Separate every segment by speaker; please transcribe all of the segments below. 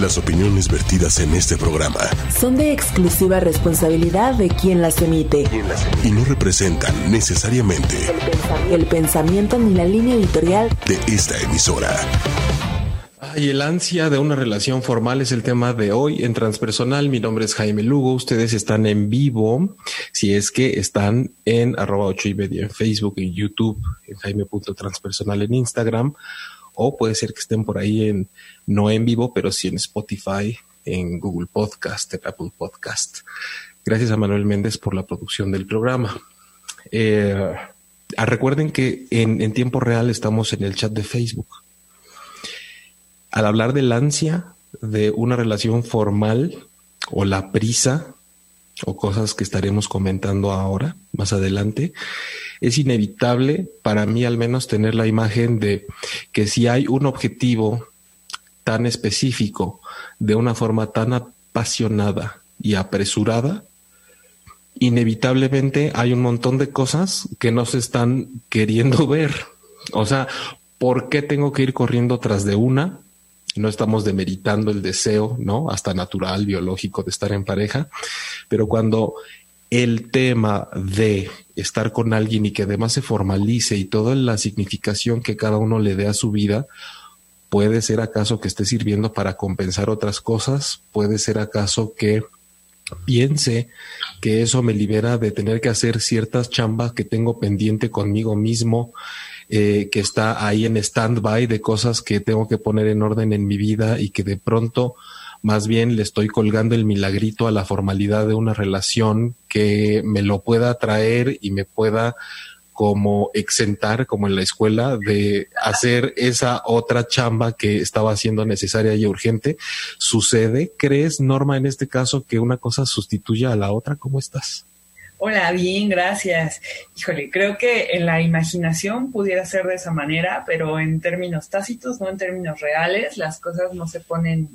Speaker 1: Las opiniones vertidas en este programa
Speaker 2: son de exclusiva responsabilidad de quien las emite
Speaker 1: y no representan necesariamente
Speaker 2: el pensamiento ni la línea editorial
Speaker 1: de esta emisora.
Speaker 3: Ay, el ansia de una relación formal es el tema de hoy en Transpersonal. Mi nombre es Jaime Lugo. Ustedes están en vivo. Si es que están en arroba 8 y media en Facebook, en YouTube, en jaime.transpersonal en Instagram o puede ser que estén por ahí en, no en vivo, pero sí en Spotify, en Google Podcast, en Apple Podcast. Gracias a Manuel Méndez por la producción del programa. Eh, ah, recuerden que en, en tiempo real estamos en el chat de Facebook. Al hablar del ansia de una relación formal o la prisa o cosas que estaremos comentando ahora, más adelante, es inevitable para mí al menos tener la imagen de que si hay un objetivo tan específico, de una forma tan apasionada y apresurada, inevitablemente hay un montón de cosas que no se están queriendo ver. O sea, ¿por qué tengo que ir corriendo tras de una? No estamos demeritando el deseo, ¿no? Hasta natural, biológico de estar en pareja, pero cuando el tema de estar con alguien y que además se formalice y toda la significación que cada uno le dé a su vida, puede ser acaso que esté sirviendo para compensar otras cosas, puede ser acaso que piense que eso me libera de tener que hacer ciertas chambas que tengo pendiente conmigo mismo, eh, que está ahí en stand-by de cosas que tengo que poner en orden en mi vida y que de pronto más bien le estoy colgando el milagrito a la formalidad de una relación que me lo pueda traer y me pueda como exentar, como en la escuela, de hacer esa otra chamba que estaba haciendo necesaria y urgente. ¿Sucede, crees, Norma, en este caso, que una cosa sustituya a la otra? ¿Cómo estás?
Speaker 4: Hola, bien, gracias. Híjole, creo que en la imaginación pudiera ser de esa manera, pero en términos tácitos, no en términos reales, las cosas no se ponen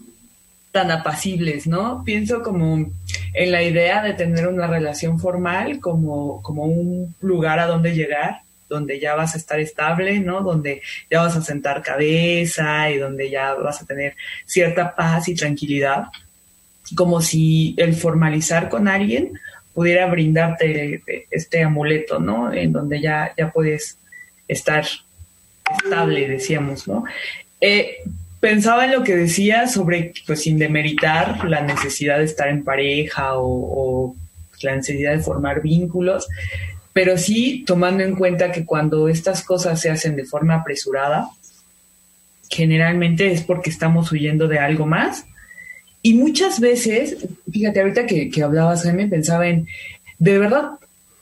Speaker 4: tan apacibles, ¿no? Pienso como en la idea de tener una relación formal como, como un lugar a donde llegar, donde ya vas a estar estable, ¿no? Donde ya vas a sentar cabeza y donde ya vas a tener cierta paz y tranquilidad, como si el formalizar con alguien pudiera brindarte este amuleto, ¿no? En donde ya, ya puedes estar estable, decíamos, ¿no? Eh, pensaba en lo que decía sobre, pues sin demeritar la necesidad de estar en pareja o, la necesidad de formar vínculos, pero sí tomando en cuenta que cuando estas cosas se hacen de forma apresurada, generalmente es porque estamos huyendo de algo más. Y muchas veces, fíjate, ahorita que, que hablabas, Jaime, pensaba en, de verdad,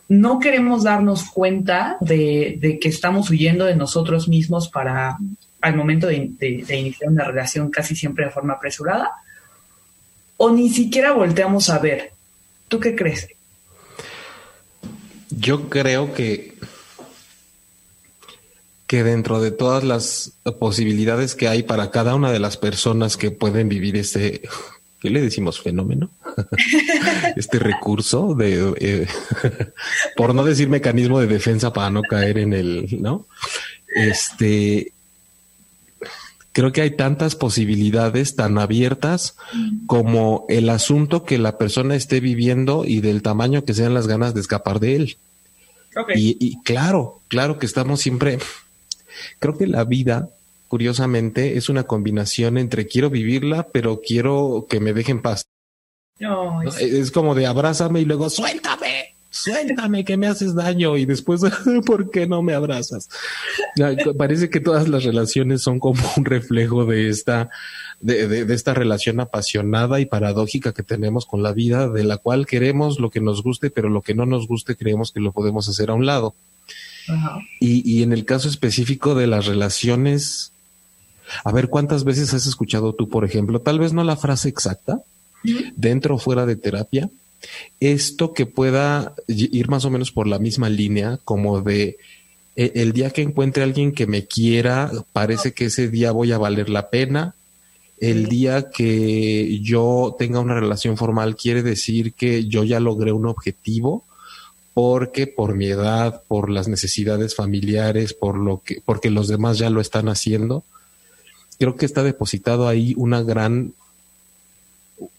Speaker 4: no queremos darnos cuenta de, de que estamos huyendo de nosotros mismos para al momento de, iniciar una relación casi siempre de forma apresurada, o ni siquiera volteamos a ver. ¿Tú qué crees?
Speaker 3: Yo creo que, que dentro de todas las posibilidades que hay para cada una de las personas que pueden vivir este, ¿qué le decimos? Fenómeno, este recurso de, eh, por no decir mecanismo de defensa para no caer en el, ¿no? Este, creo que hay tantas posibilidades tan abiertas como el asunto que la persona esté viviendo y del tamaño que sean las ganas de escapar de él. Y, claro, claro que estamos siempre, creo que la vida, curiosamente, es una combinación entre quiero vivirla, pero quiero que me dejen paz. es como de abrázame y luego suéltame suéltame que me haces daño y después, ¿por qué no me abrazas? Parece que todas las relaciones son como un reflejo de esta, de, de, esta relación apasionada y paradójica que tenemos con la vida, de la cual queremos lo que nos guste, pero lo que no nos guste creemos que lo podemos hacer a un lado. Y, y en el caso específico de las relaciones, a ver, ¿cuántas veces has escuchado tú, por ejemplo, tal vez no la frase exacta, dentro o fuera de terapia, esto que pueda ir más o menos por la misma línea, como de e, el día que encuentre a alguien que me quiera, parece que ese día voy a valer la pena. El día que yo tenga una relación formal quiere decir que yo ya logré un objetivo porque por mi edad, por las necesidades familiares, por lo que, porque los demás ya lo están haciendo. Creo que está depositado ahí una gran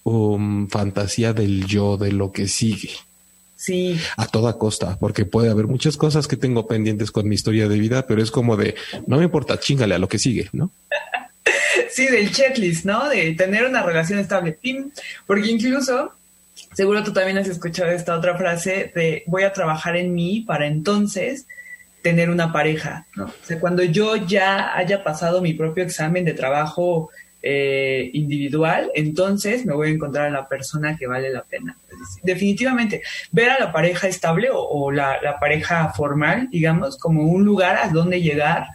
Speaker 3: um, fantasía del yo, de lo que sigue.
Speaker 4: Sí.
Speaker 3: A toda costa, porque puede haber muchas cosas que tengo pendientes con mi historia de vida, pero es como de, no me importa, chingale a lo que sigue, ¿no?
Speaker 4: sí, del checklist, ¿no? De tener una relación estable. Porque incluso, seguro tú también has escuchado esta otra frase de voy a trabajar en mí para entonces tener una pareja, ¿no? O sea, cuando yo ya haya pasado mi propio examen de trabajo eh, individual, entonces me voy a encontrar a la persona que vale la pena. Definitivamente, ver a la pareja estable o, la, la, pareja formal, digamos, como un lugar a donde llegar,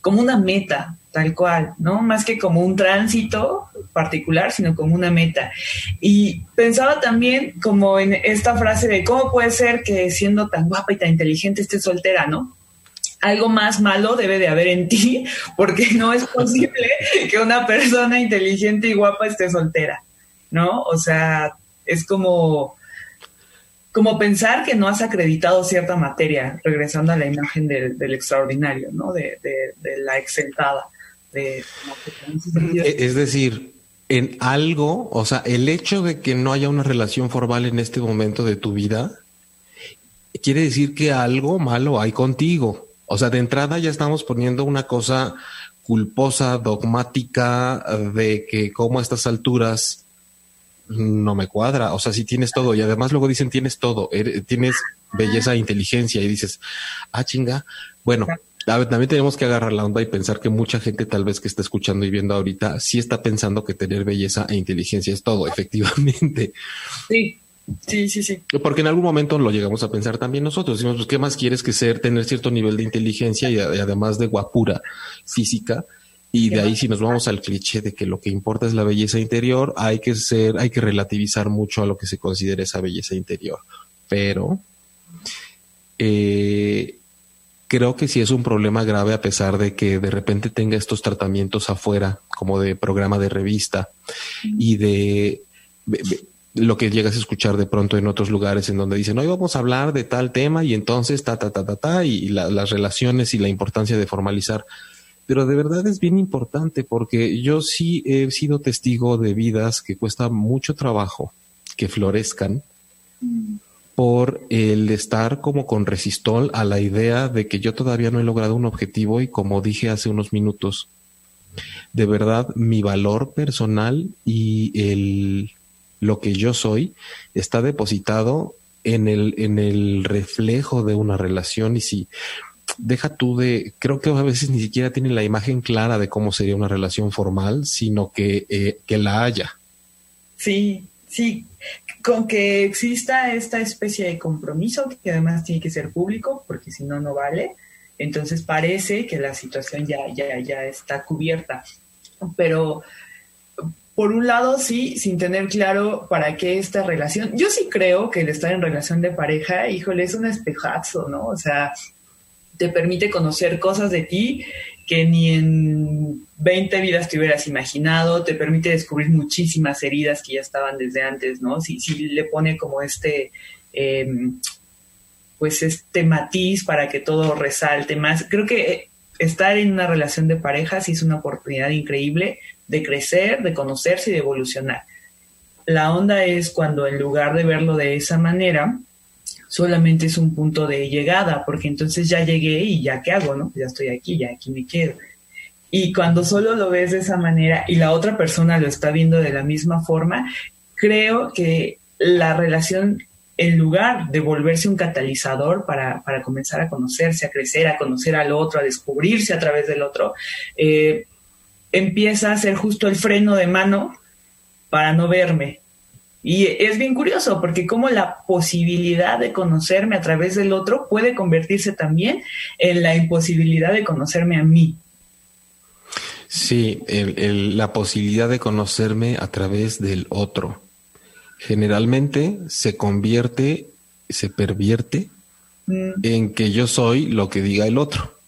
Speaker 4: como una meta, tal cual, ¿no? Más que como un tránsito particular, sino como una meta. Y pensaba también como en esta frase de cómo puede ser que siendo tan guapa y tan inteligente estés soltera, ¿no? Algo más malo debe de haber en ti, porque no es posible que una persona inteligente y guapa esté soltera, ¿no? O sea, es como, como pensar que no has acreditado cierta materia, regresando a la imagen del, extraordinario, ¿no? De, la exentada. De,
Speaker 3: es decir, en algo, o sea, el hecho de que no haya una relación formal en este momento de tu vida, quiere decir que algo malo hay contigo. O sea, de entrada ya estamos poniendo una cosa culposa, dogmática, de que como a estas alturas no me cuadra. O sea, si tienes todo y además luego dicen tienes todo, tienes belleza e inteligencia y dices, ah, chinga. Bueno, también tenemos que agarrar la onda y pensar que mucha gente tal vez que está escuchando y viendo ahorita sí está pensando que tener belleza e inteligencia es todo, efectivamente.
Speaker 4: Sí. Sí, sí, sí.
Speaker 3: Porque en algún momento lo llegamos a pensar también nosotros. Decimos, pues, ¿qué más quieres que ser, tener cierto nivel de inteligencia y, además de guapura física? Y de ahí, si nos vamos al cliché de que lo que importa es la belleza interior, hay que ser, hay que relativizar mucho a lo que se considera esa belleza interior. Pero eh, creo que sí es un problema grave a pesar de que de repente tenga estos tratamientos afuera, como de programa de revista y de lo que llegas a escuchar de pronto en otros lugares en donde dicen, hoy vamos a hablar de tal tema y entonces ta, ta, ta, ta, ta, y las relaciones y la importancia de formalizar. Pero de verdad es bien importante porque yo sí he sido testigo de vidas que cuesta mucho trabajo que florezcan por el estar como con resistol a la idea de que yo todavía no he logrado un objetivo y como dije hace unos minutos, de verdad mi valor personal y el lo que yo soy está depositado en el, en el reflejo de una relación y si deja tú de, creo que a veces ni siquiera tiene la imagen clara de cómo sería una relación formal, sino que, eh, que la haya.
Speaker 4: Sí, sí, con que exista esta especie de compromiso que además tiene que ser público, porque si no, no vale. Entonces parece que la situación ya, ya, ya está cubierta. Pero por un lado, sí, sin tener claro para qué esta relación. Yo sí creo que el estar en relación de pareja, híjole, es un espejazo, ¿no? O sea, te permite conocer cosas de ti que ni en 20 vidas te hubieras imaginado, te permite descubrir muchísimas heridas que ya estaban desde antes, ¿no? Si, si le pone como este, em, pues este matiz para que todo resalte más. Creo que estar en una relación de pareja sí es una oportunidad increíble de crecer, de conocerse y de evolucionar. La onda es cuando en lugar de verlo de esa manera, solamente es un punto de llegada, porque entonces ya llegué y ya qué hago, ¿no? Ya estoy aquí, ya aquí me quedo. Y cuando solo lo ves de esa manera y la otra persona lo está viendo de la misma forma, creo que la relación, en lugar de volverse un catalizador para, para comenzar a conocerse, a crecer, a conocer al otro, a descubrirse a través del otro, eh, empieza a ser justo el freno de mano para no verme. Y es bien curioso porque como la posibilidad de conocerme a través del otro puede convertirse también en la imposibilidad de conocerme a mí.
Speaker 3: Sí, la posibilidad de conocerme a través del otro. Generalmente se convierte, se pervierte mm. en que yo soy lo que diga el otro.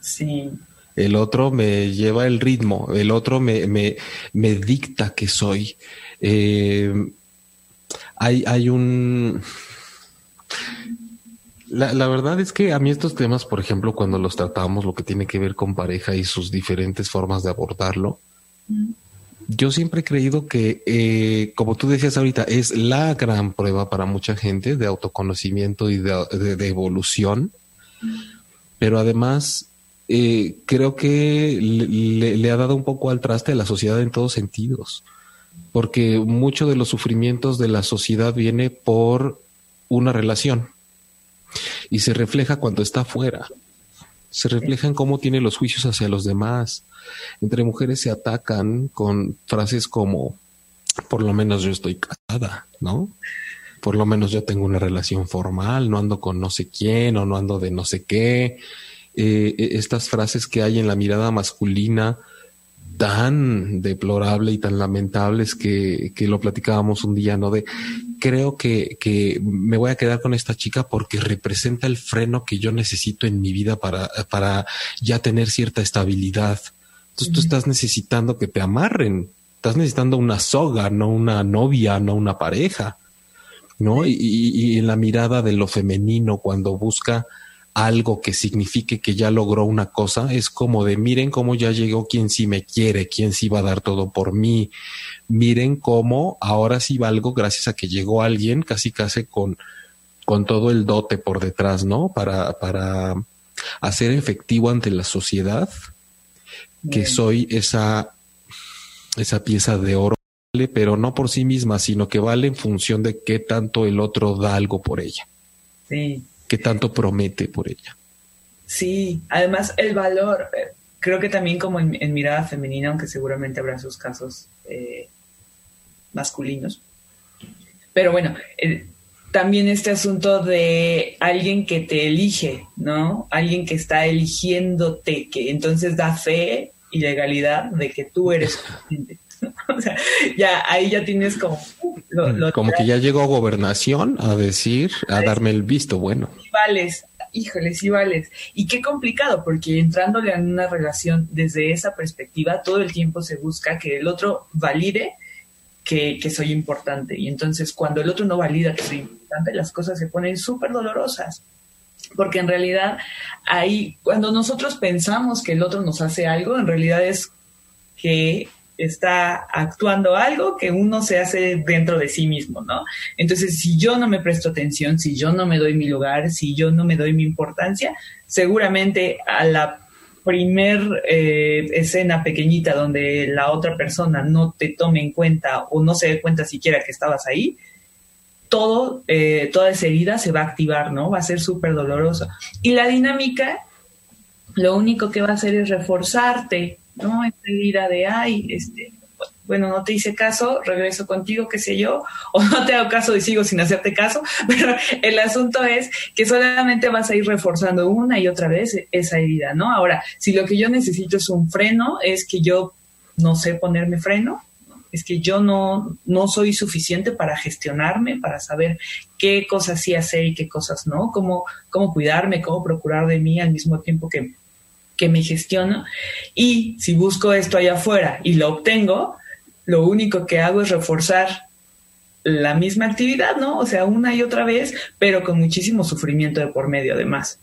Speaker 4: Sí
Speaker 3: el otro me lleva el ritmo, el otro me, me, me dicta que soy. Eh, hay, hay un... La, la, verdad es que a mí estos temas, por ejemplo, cuando los tratamos, lo que tiene que ver con pareja y sus diferentes formas de abordarlo, yo siempre he creído que, eh, como tú decías ahorita, es la gran prueba para mucha gente de autoconocimiento y de, evolución. Pero además, eh, creo que le, ha dado un poco al traste a la sociedad en todos sentidos. Porque mucho de los sufrimientos de la sociedad viene por una relación y se refleja cuando está afuera. Se refleja en cómo tiene los juicios hacia los demás, entre mujeres se atacan con frases como, por lo menos yo estoy casada, ¿no? Por lo menos yo tengo una relación formal, no ando con no sé quién o no ando de no sé qué. Eh, e, estas frases que hay en la mirada masculina tan deplorable y tan lamentables que, que lo platicábamos un día, ¿no? De creo que, que, me voy a quedar con esta chica porque representa el freno que yo necesito en mi vida para, para ya tener cierta estabilidad. Entonces tú estás necesitando que te amarren, estás necesitando una soga, no una novia, no una pareja, ¿no? Y, en la mirada de lo femenino, cuando busca algo que signifique que ya logró una cosa, es como de miren cómo ya llegó quien sí me quiere, quien sí va a dar todo por mí, miren cómo ahora sí valgo gracias a que llegó alguien casi casi con, con todo el dote por detrás, ¿no? Para, para hacer efectivo ante la sociedad que soy esa, esa pieza de oro, pero no por sí misma, sino que vale en función de qué tanto el otro da algo por ella.
Speaker 4: Sí.
Speaker 3: Qué tanto promete por ella.
Speaker 4: Sí, además el valor, eh, creo que también como en, mirada femenina, aunque seguramente habrá sus casos eh, masculinos. Pero bueno, también este asunto de alguien que te elige, ¿no? Alguien que está eligiéndote, que entonces da fe y legalidad de que tú eres. o sea, ya ahí ya tienes como
Speaker 3: mm, como que ya llegó gobernación a decir, a darme el visto bueno.
Speaker 4: vales, híjole, sí vales. Y qué complicado, porque entrándole en una relación desde esa perspectiva, todo el tiempo se busca que el otro valide que, que soy importante. Y entonces cuando el otro no valida que soy importante, las cosas se ponen súper dolorosas porque en realidad ahí, cuando nosotros pensamos que el otro nos hace algo, en realidad es que está actuando algo que uno se hace dentro de sí mismo, ¿no? Entonces, si yo no me presto atención, si yo no me doy mi lugar, si yo no me doy mi importancia, seguramente a la primer eh, escena pequeñita donde la otra persona no te tome en cuenta o no se dé cuenta siquiera que estabas ahí, todo, eh, toda esa herida se va a activar, ¿no? Va a ser súper doloroso. Y la dinámica, lo único que va a hacer es reforzarte, ¿no? Esta herida de, ay, este, bueno, no te hice caso, regreso contigo, qué sé yo, o no te hago caso y sigo sin hacerte caso, pero el asunto es que solamente vas a ir reforzando una y otra vez esa herida, ¿no? Ahora, si lo que yo necesito es un freno, es que yo no sé ponerme freno, es que yo no, no soy suficiente para gestionarme, para saber qué cosas sí hacer y qué cosas no, cómo, cómo cuidarme, cómo procurar de mí al mismo tiempo que, que me gestiono. Y si busco esto allá afuera y lo obtengo, lo único que hago es reforzar la misma actividad, ¿no? O sea, una y otra vez, pero con muchísimo sufrimiento de por medio además.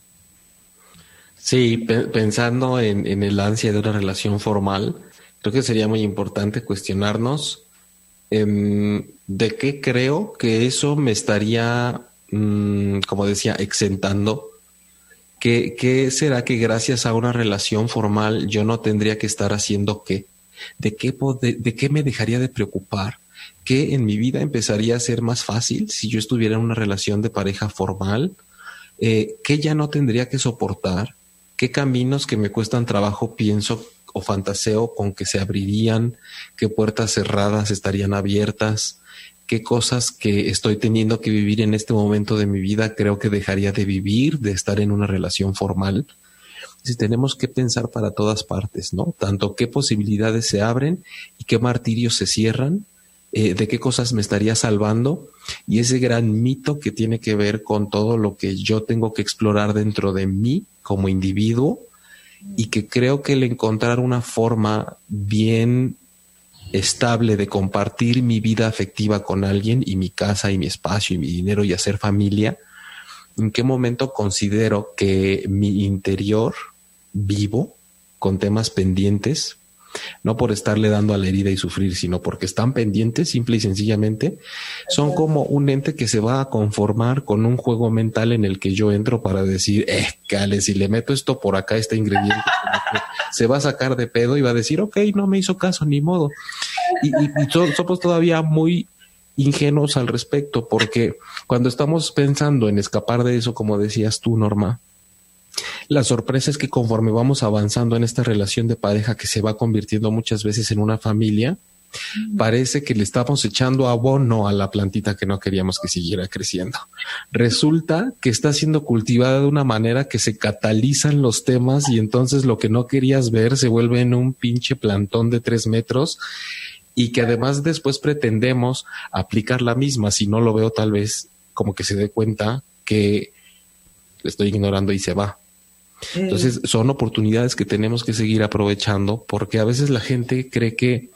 Speaker 3: Sí, pensando en, el ansia de una relación formal, creo que sería muy importante cuestionarnos em, de qué creo que eso me estaría, mm, como decía, exentando. ¿Qué, ¿Qué será que gracias a una relación formal yo no tendría que estar haciendo qué? ¿De qué, de, qué me dejaría de preocupar? ¿Qué en mi vida empezaría a ser más fácil si yo estuviera en una relación de pareja formal? Eh, ¿Qué ya no tendría que soportar? ¿Qué caminos que me cuestan trabajo pienso o fantaseo con que se abrirían, qué puertas cerradas estarían abiertas, qué cosas que estoy teniendo que vivir en este momento de mi vida creo que dejaría de vivir, de estar en una relación formal. Si tenemos que pensar para todas partes, ¿no? Tanto qué posibilidades se abren y qué martirios se cierran, eh, de qué cosas me estaría salvando y ese gran mito que tiene que ver con todo lo que yo tengo que explorar dentro de mí como individuo y que creo que el encontrar una forma bien estable de compartir mi vida afectiva con alguien y mi casa y mi espacio y mi dinero y hacer familia, en qué momento considero que mi interior vivo con temas pendientes no por estarle dando a la herida y sufrir, sino porque están pendientes, simple y sencillamente, son como un ente que se va a conformar con un juego mental en el que yo entro para decir, eh, cale, si le meto esto por acá, este ingrediente, se va a sacar de pedo y va a decir, ok, no me hizo caso, ni modo. Y, somos todavía muy ingenuos al respecto, porque cuando estamos pensando en escapar de eso, como decías tú, Norma, la sorpresa es que conforme vamos avanzando en esta relación de pareja que se va convirtiendo muchas veces en una familia, parece que le estamos echando abono a la plantita que no queríamos que siguiera creciendo. Resulta que está siendo cultivada de una manera que se catalizan los temas y entonces lo que no querías ver se vuelve en un pinche plantón de tres metros y que además después pretendemos aplicar la misma. Si no lo veo, tal vez como que se dé cuenta que le estoy ignorando y se va. Entonces son oportunidades que tenemos que seguir aprovechando porque a veces la gente cree que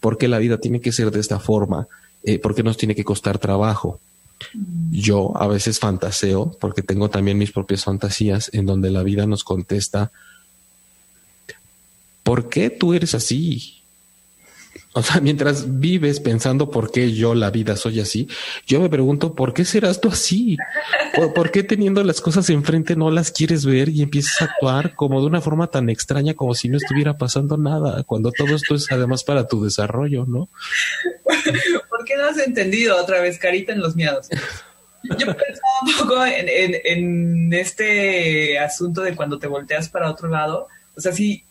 Speaker 3: porque la vida tiene que ser de esta forma, eh, porque nos tiene que costar trabajo. Yo a veces fantaseo porque tengo también mis propias fantasías en donde la vida nos contesta, ¿por qué tú eres así? O sea, mientras vives pensando por qué yo la vida soy así, yo me pregunto, ¿por qué serás tú así? ¿Por, qué teniendo las cosas enfrente no las quieres ver y empiezas a actuar como de una forma tan extraña como si no estuviera pasando nada, cuando todo esto es además para tu desarrollo, ¿no?
Speaker 4: ¿Por qué no has entendido otra vez, carita en los miedos? Yo pensaba un poco en, en este asunto de cuando te volteas para otro lado, o sea, sí,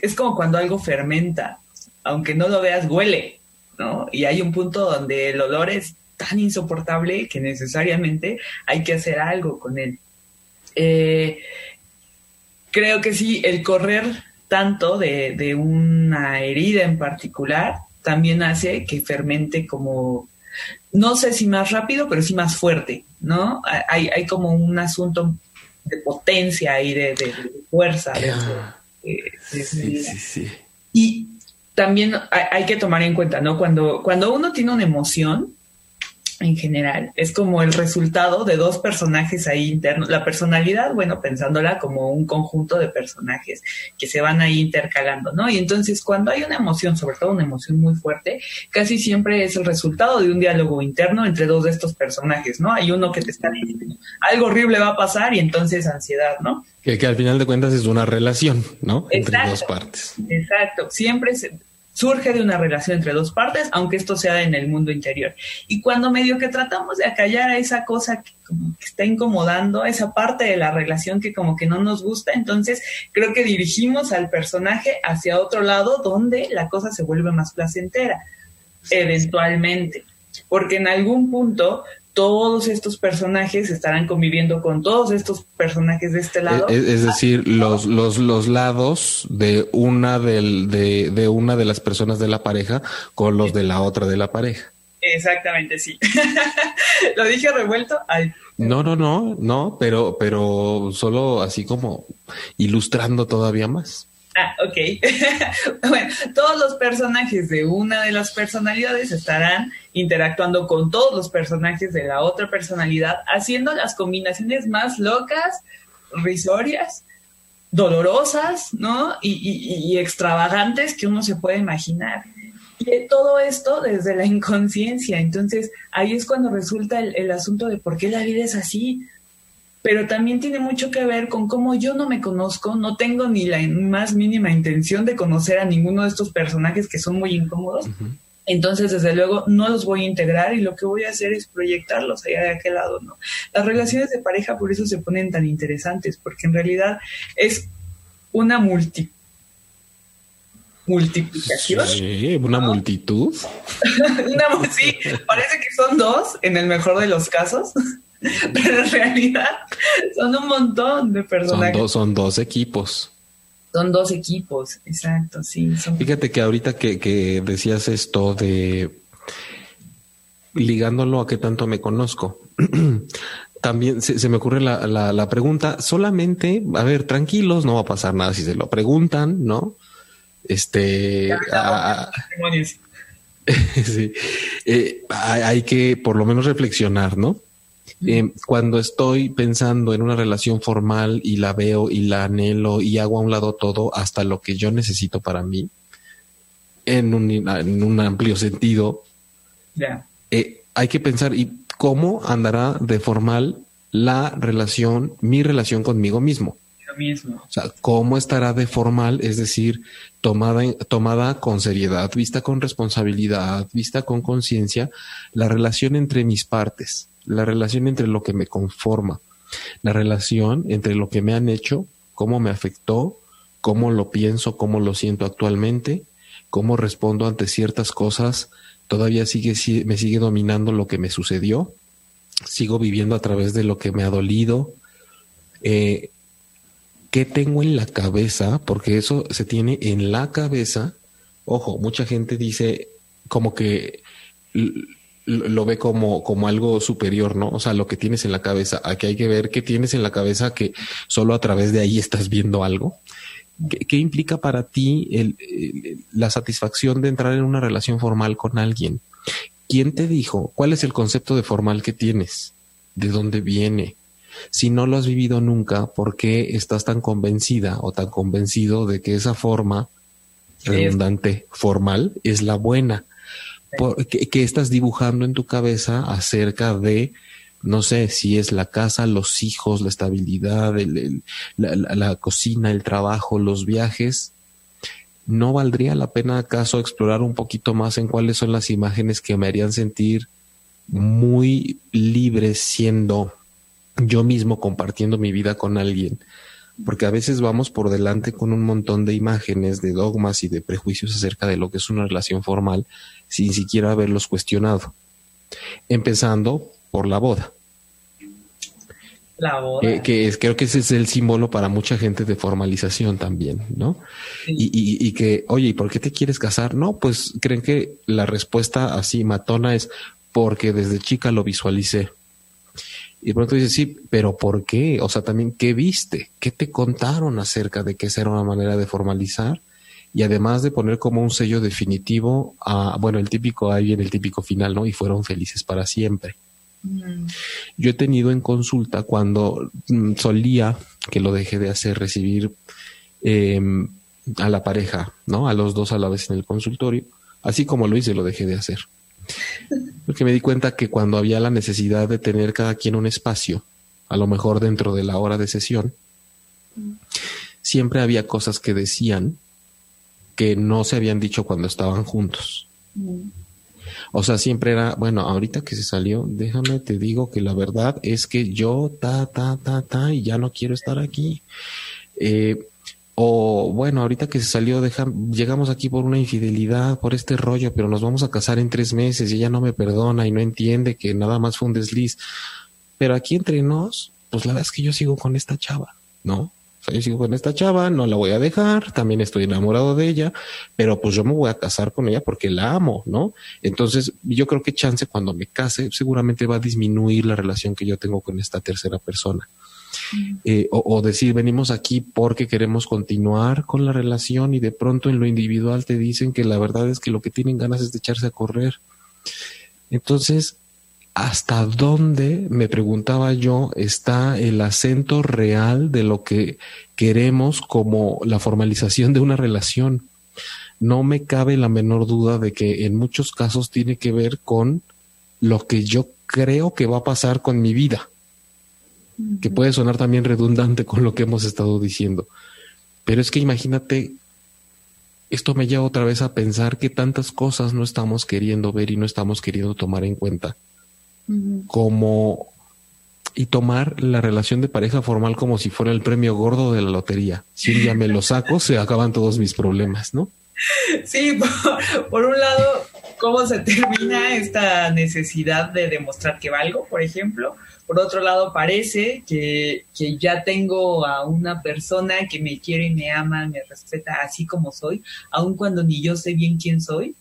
Speaker 4: es como cuando algo fermenta aunque no lo veas, huele, ¿no? Y hay un punto donde el olor es tan insoportable que necesariamente hay que hacer algo con él. Eh, creo que sí, el correr tanto de, de, una herida en particular también hace que fermente como, no sé si más rápido, pero sí más fuerte, ¿no? Hay, hay como un asunto de potencia y de, de, fuerza. sí, sí, sí. Y también hay, que tomar en cuenta, ¿no? Cuando, cuando uno tiene una emoción, en general, es como el resultado de dos personajes ahí internos. La personalidad, bueno, pensándola como un conjunto de personajes que se van ahí intercalando, ¿no? Y entonces cuando hay una emoción, sobre todo una emoción muy fuerte, casi siempre es el resultado de un diálogo interno entre dos de estos personajes, ¿no? Hay uno que te está diciendo, algo horrible va a pasar y entonces ansiedad, ¿no?
Speaker 3: Que, que al final de cuentas es una relación, ¿no? Entre dos partes.
Speaker 4: Exacto. Siempre se, surge de una relación entre dos partes, aunque esto sea en el mundo interior. Y cuando medio que tratamos de acallar a esa cosa que, como que está incomodando, esa parte de la relación que como que no nos gusta, entonces creo que dirigimos al personaje hacia otro lado donde la cosa se vuelve más placentera, eventualmente. Porque en algún punto todos estos personajes estarán conviviendo con todos estos personajes de este lado.
Speaker 3: Es, decir, los, los, los lados de una del, de, de una de las personas de la pareja con los de la otra de la pareja.
Speaker 4: Exactamente, sí. Lo dije revuelto.
Speaker 3: No, no, no, no, pero, pero solo así como ilustrando todavía más.
Speaker 4: Ah, ok. bueno, todos los personajes de una de las personalidades estarán interactuando con todos los personajes de la otra personalidad, haciendo las combinaciones más locas, risorias, dolorosas, ¿no? Y, extravagantes que uno se puede imaginar. Y todo esto desde la inconsciencia. Entonces, ahí es cuando resulta el, el asunto de por qué la vida es así pero también tiene mucho que ver con cómo yo no me conozco, no tengo ni la más mínima intención de conocer a ninguno de estos personajes que son muy incómodos. Entonces, desde luego, no los voy a integrar y lo que voy a hacer es proyectarlos allá de aquel lado, ¿no? Las relaciones de pareja por eso se ponen tan interesantes, porque en realidad es una multi multiplicación.
Speaker 3: Sí, una multitud.
Speaker 4: una, sí, parece que son dos en el mejor de los casos. pero en realidad son un montón de personajes.
Speaker 3: Son dos, son dos equipos.
Speaker 4: Son dos equipos, exacto, sí.
Speaker 3: Fíjate que ahorita que, decías esto de ligándolo a qué tanto me conozco. También se, me ocurre la, la, pregunta, solamente, a ver, tranquilos, no va a pasar nada si se lo preguntan, ¿no? Este... sí. Eh, hay que por lo menos reflexionar, ¿no? Eh, cuando estoy pensando en una relación formal y la veo y la anhelo y hago a un lado todo hasta lo que yo necesito para mí, en un, en un amplio sentido, eh, hay que pensar, ¿y cómo andará de formal la relación, mi relación conmigo mismo?
Speaker 4: mismo.
Speaker 3: O sea, ¿cómo estará de formal? Es decir, tomada, tomada con seriedad, vista con responsabilidad, vista con conciencia, la relación entre mis partes, la relación entre lo que me conforma, la relación entre lo que me han hecho, cómo me afectó, cómo lo pienso, cómo lo siento actualmente, cómo respondo ante ciertas cosas, todavía sigue, me sigue dominando lo que me sucedió, sigo viviendo a través de lo que me ha dolido, eh, qué tengo en la cabeza, porque eso se tiene en la cabeza. Ojo, mucha gente dice como que lo ve como, como algo superior, ¿no? O sea, lo que tienes en la cabeza. Aquí hay que ver qué tienes en la cabeza que solo a través de ahí estás viendo algo. ¿Qué, implica para ti la satisfacción de entrar en una relación formal con alguien? ¿Quién te dijo? ¿Cuál es el concepto de formal que tienes? ¿De dónde viene? Si no lo has vivido nunca, ¿por qué estás tan convencida o tan convencido de que esa forma redundante, formal, es la buena? ¿Qué, estás dibujando en tu cabeza acerca de, no sé, si es la casa, los hijos, la estabilidad, la, cocina, el trabajo, los viajes? ¿No valdría la pena acaso explorar un poquito más en cuáles son las imágenes que me harían sentir muy libre siendo yo mismo compartiendo mi vida con alguien, porque a veces vamos por delante con un montón de imágenes, de dogmas y de prejuicios acerca de lo que es una relación formal, sin siquiera haberlos cuestionado, empezando por la boda.
Speaker 4: La boda.
Speaker 3: Eh, que es, creo que ese es el símbolo para mucha gente de formalización también, ¿no? Y, y, y, que, oye, ¿y por qué te quieres casar? No, pues creen que la respuesta así matona es porque desde chica lo visualicé. Y pronto dices, sí, pero ¿por qué? O sea, también, ¿qué viste? ¿Qué te contaron acerca de que esa era una manera de formalizar? Y además de poner como un sello definitivo a, bueno, el típico, ahí viene el típico final, ¿no? Y fueron felices para siempre. Mm. Yo he tenido en consulta cuando mm, solía, que lo dejé de hacer, recibir em, a la pareja, ¿no? A los dos a la vez en el consultorio. Así como lo hice, lo dejé de hacer. Porque me di cuenta que cuando había la necesidad de tener cada quien un espacio, a lo mejor dentro de la hora de sesión, siempre había cosas que decían que no se habían dicho cuando estaban juntos. O sea, siempre era, bueno, ahorita que se salió, déjame te digo que la verdad es que yo ta, ta, ta, ta, y ya no quiero estar aquí. Eh, o bueno, ahorita que se salió, llegamos aquí por una infidelidad, por este rollo, pero nos vamos a casar en tres meses y ella no me perdona y no entiende que nada más fue un desliz. Pero aquí entre nos, pues la verdad es que yo sigo con esta chava, ¿no? O sea, yo sigo con esta chava, no la voy a dejar, también estoy enamorado de ella, pero pues yo me voy a casar con ella porque la amo, ¿no? Entonces, yo creo que chance cuando me case, seguramente va a disminuir la relación que yo tengo con esta tercera persona. Eh, o, decir, venimos aquí porque queremos continuar con la relación y de pronto en lo individual te dicen que la verdad es que lo que tienen ganas es de echarse a correr. Entonces, ¿hasta dónde, me preguntaba yo, está el acento real de lo que queremos como la formalización de una relación? No me cabe la menor duda de que en muchos casos tiene que ver con lo que yo creo que va a pasar con mi vida que puede sonar también redundante con lo que hemos estado diciendo. Pero es que imagínate, esto me lleva otra vez a pensar que tantas cosas no estamos queriendo ver y no estamos queriendo tomar en cuenta. Como y tomar la relación de pareja formal como si fuera el premio gordo de la lotería. Si un día me lo saco, se acaban todos mis problemas, ¿no?
Speaker 4: Sí, por un lado, cómo se termina esta necesidad de demostrar que valgo, por ejemplo, por otro lado, parece que, ya tengo a una persona que me quiere me ama, me respeta así como soy, aun cuando ni yo sé bien quién soy.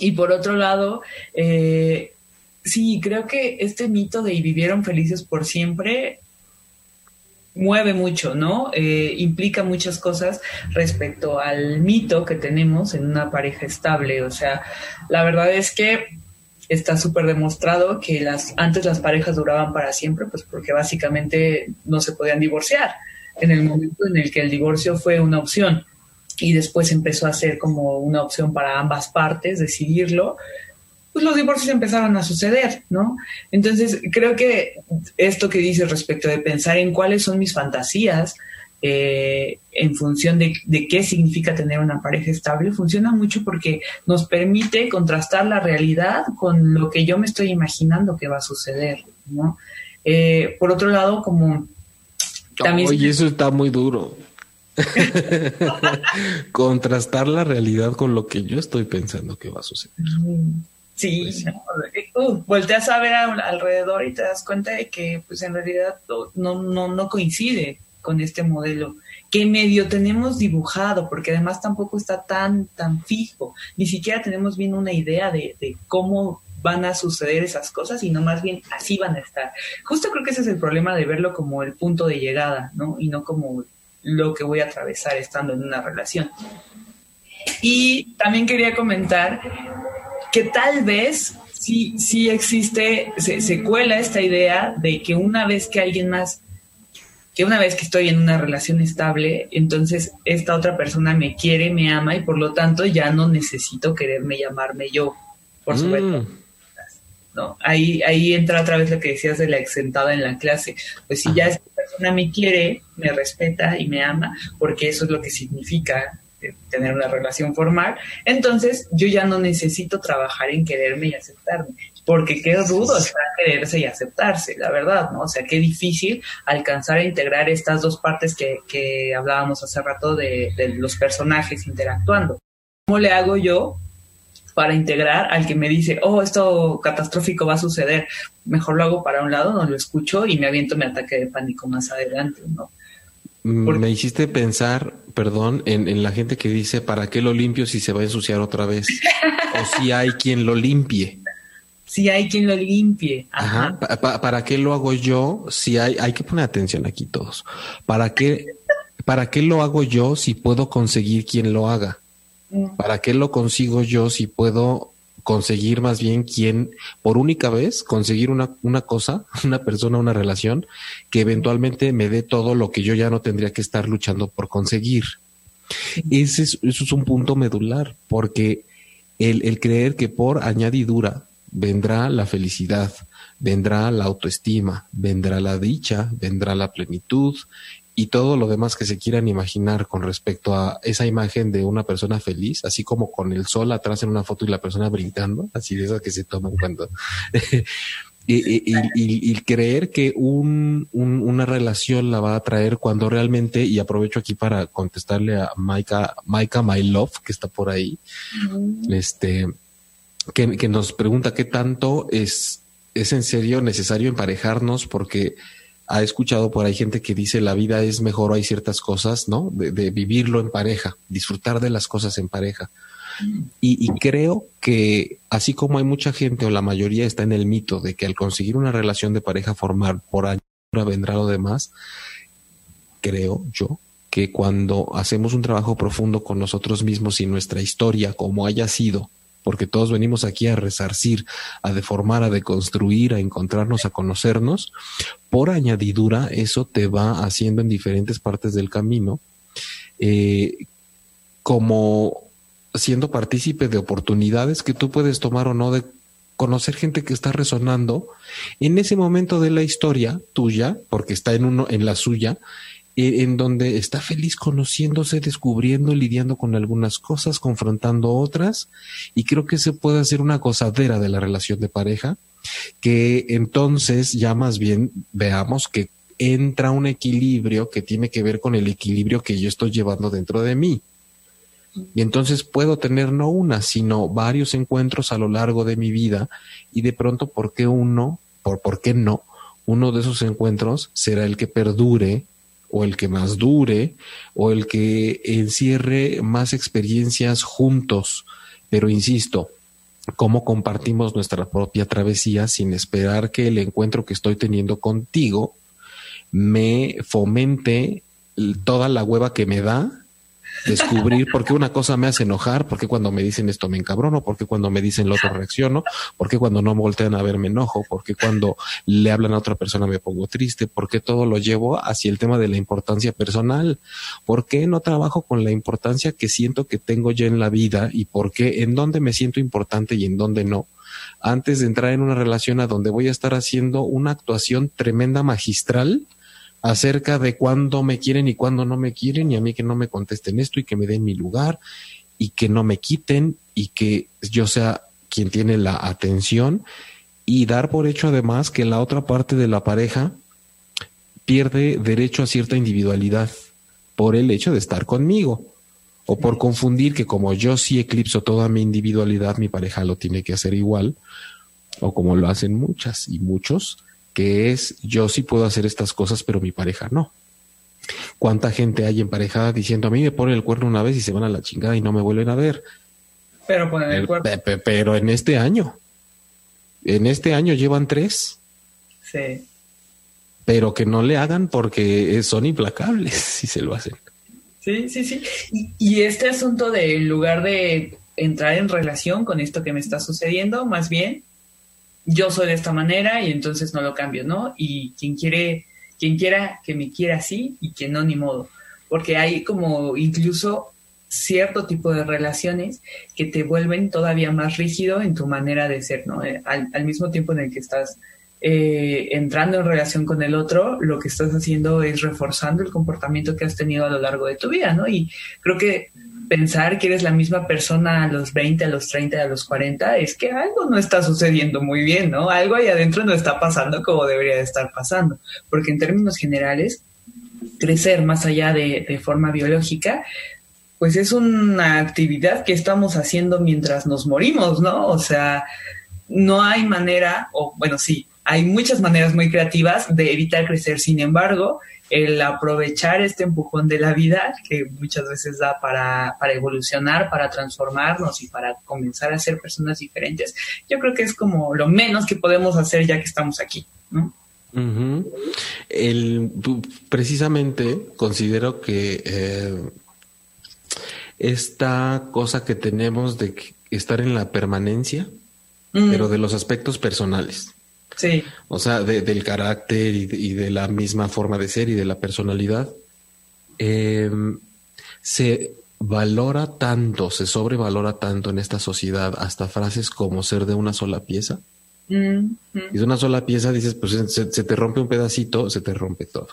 Speaker 4: Y por otro lado, eh, sí, creo que este mito de vivieron felices por siempre mueve mucho, ¿no? Eh, implica muchas cosas respecto al mito que tenemos en una pareja estable. O sea, la verdad es que está súper demostrado que las antes las parejas duraban para siempre, pues porque básicamente no se podían divorciar en el momento en el que el divorcio fue una opción y después empezó a ser como una opción para ambas partes decidirlo, pues los divorcios empezaron a suceder, ¿no? Entonces, creo que esto que dices respecto de pensar en cuáles son mis fantasías eh, en función de, de, qué significa tener una pareja estable, funciona mucho porque nos permite contrastar la realidad con lo que yo me estoy imaginando que va a suceder, ¿no? Eh, por otro lado, como...
Speaker 3: También Oye, eso está muy duro. Contrastar la realidad con lo que yo estoy pensando que va a suceder.
Speaker 4: Sí, pues uh, volteas a ver alrededor y te das cuenta de que pues en realidad no, no, no coincide con este modelo que medio tenemos dibujado, porque además tampoco está tan, tan fijo, ni siquiera tenemos bien una idea de, de cómo van a suceder esas cosas, y no más bien así van a estar. Justo creo que ese es el problema de verlo como el punto de llegada, ¿no? Y no como lo que voy a atravesar estando en una relación. Y también quería comentar que tal vez sí, sí existe, se, cuela esta idea de que una vez que alguien más, que una vez que estoy en una relación estable, entonces esta otra persona me quiere, me ama y por lo tanto ya no necesito quererme llamarme yo, por supuesto. Mm. ¿no? Ahí, ahí entra otra vez lo que decías de la exentada en la clase. Pues si ya esta persona me quiere, me respeta y me ama, porque eso es lo que significa tener una relación formal, entonces yo ya no necesito trabajar en quererme y aceptarme, porque qué rudo está quererse y aceptarse, la verdad, ¿no? O sea, qué difícil alcanzar a integrar estas dos partes que, que hablábamos hace rato de, de los personajes interactuando. ¿Cómo le hago yo para integrar al que me dice, oh, esto catastrófico va a suceder, mejor lo hago para un lado, no lo escucho y me aviento mi ataque de pánico más adelante, ¿no?
Speaker 3: Mm, me hiciste pensar, perdón, en, la gente que dice, ¿para qué lo limpio si se va a ensuciar otra vez? o si hay quien lo limpie.
Speaker 4: Si hay quien lo limpie.
Speaker 3: Ajá. ¿Para qué lo hago yo? Si hay, hay que poner atención aquí todos. ¿Para qué, ¿Para qué lo hago yo si puedo conseguir quien lo haga? ¿Para qué lo consigo yo si puedo conseguir más bien quien, por única vez, conseguir una, una cosa, una persona, una relación que eventualmente me dé todo lo que yo ya no tendría que estar luchando por conseguir? Ese es, eso es un punto medular, porque el, el creer que por añadidura vendrá la felicidad, vendrá la autoestima, vendrá la dicha, vendrá la plenitud y todo lo demás que se quieran imaginar con respecto a esa imagen de una persona feliz, así como con el sol atrás en una foto y la persona brincando, así de esas que se toman cuando... y, y, creer que un, una relación la va a traer cuando realmente, y aprovecho aquí para contestarle a Maika, Maika My Love, que está por ahí, este, que, que nos pregunta qué tanto es, es en serio necesario emparejarnos porque ha escuchado por ahí gente que dice la vida es mejor, hay ciertas cosas, ¿no? De, vivirlo en pareja, disfrutar de las cosas en pareja. Y, creo que así como hay mucha gente o la mayoría está en el mito de que al conseguir una relación de pareja formar por año vendrá lo demás, creo yo que cuando hacemos un trabajo profundo con nosotros mismos y nuestra historia, como haya sido, porque todos venimos aquí a resarcir, a deformar, a deconstruir, a encontrarnos, a conocernos. Por añadidura, eso te va haciendo en diferentes partes del camino, eh, como siendo partícipe de oportunidades que tú puedes tomar o no de conocer gente que está resonando en ese momento de la historia tuya, porque está en uno, en la suya, en donde está feliz conociéndose, descubriendo, lidiando con algunas cosas, confrontando otras, y creo que se puede hacer una gozadera de la relación de pareja, que entonces ya más bien veamos que entra un equilibrio que tiene que ver con el equilibrio que yo estoy llevando dentro de mí. Y entonces puedo tener no una, sino varios encuentros a lo largo de mi vida y de pronto, ¿por qué uno, por, por qué no? Uno de esos encuentros será el que perdure o el que más dure, o el que encierre más experiencias juntos. Pero insisto, cómo compartimos nuestra propia travesía sin esperar que el encuentro que estoy teniendo contigo me fomente toda la hueva que me da descubrir por qué una cosa me hace enojar, por qué cuando me dicen esto me encabrono, por qué cuando me dicen lo otro reacciono, por qué cuando no me voltean a ver me enojo, por qué cuando le hablan a otra persona me pongo triste, por qué todo lo llevo hacia el tema de la importancia personal, por qué no trabajo con la importancia que siento que tengo yo en la vida y por qué en dónde me siento importante y en dónde no antes de entrar en una relación a donde voy a estar haciendo una actuación tremenda magistral acerca de cuándo me quieren y cuándo no me quieren y a mí que no me contesten esto y que me den mi lugar y que no me quiten y que yo sea quien tiene la atención y dar por hecho además que la otra parte de la pareja pierde derecho a cierta individualidad por el hecho de estar conmigo o por confundir que como yo sí eclipso toda mi individualidad, mi pareja lo tiene que hacer igual, o como lo hacen muchas y muchos, que es yo sí puedo hacer estas cosas, pero mi pareja no. ¿Cuánta gente hay emparejada diciendo a mí me ponen el cuerno una vez y se van a la chingada y no me vuelven a ver?
Speaker 4: Pero ponen el cuerno.
Speaker 3: Pero en este año, en este año llevan tres.
Speaker 4: Sí.
Speaker 3: Pero que no le hagan porque son implacables si se lo hacen.
Speaker 4: Sí, sí, sí. Y, y, este asunto de en lugar de entrar en relación con esto que me está sucediendo, más bien yo soy de esta manera y entonces no lo cambio, ¿no? Y quien quiere, quien quiera que me quiera así y quien no, ni modo. Porque hay como incluso cierto tipo de relaciones que te vuelven todavía más rígido en tu manera de ser, ¿no? Eh, al, al mismo tiempo en el que estás eh, entrando en relación con el otro, lo que estás haciendo es reforzando el comportamiento que has tenido a lo largo de tu vida, ¿no? Y creo que pensar que eres la misma persona a los 20, a los 30, a los 40, es que algo no está sucediendo muy bien, ¿no? Algo ahí adentro no está pasando como debería de estar pasando. Porque en términos generales, crecer más allá de, de forma biológica, pues es una actividad que estamos haciendo mientras nos morimos, ¿no? O sea, no hay manera, o bueno, sí, hay muchas maneras muy creativas de evitar crecer. Sin embargo, el aprovechar este empujón de la vida que muchas veces da para, para evolucionar, para transformarnos y para comenzar a ser personas diferentes, yo creo que es como lo menos que podemos hacer ya que estamos aquí, ¿no?
Speaker 3: El, precisamente considero que eh, esta cosa que tenemos de estar en la permanencia, pero de los aspectos personales.
Speaker 4: Sí.
Speaker 3: O sea, del carácter y de, la misma forma de ser y de la personalidad. Em, se valora tanto, se sobrevalora tanto en esta sociedad hasta frases como ser de una sola pieza. Mm, Y de una sola pieza dices, pues se, te rompe un pedacito, se te rompe todo.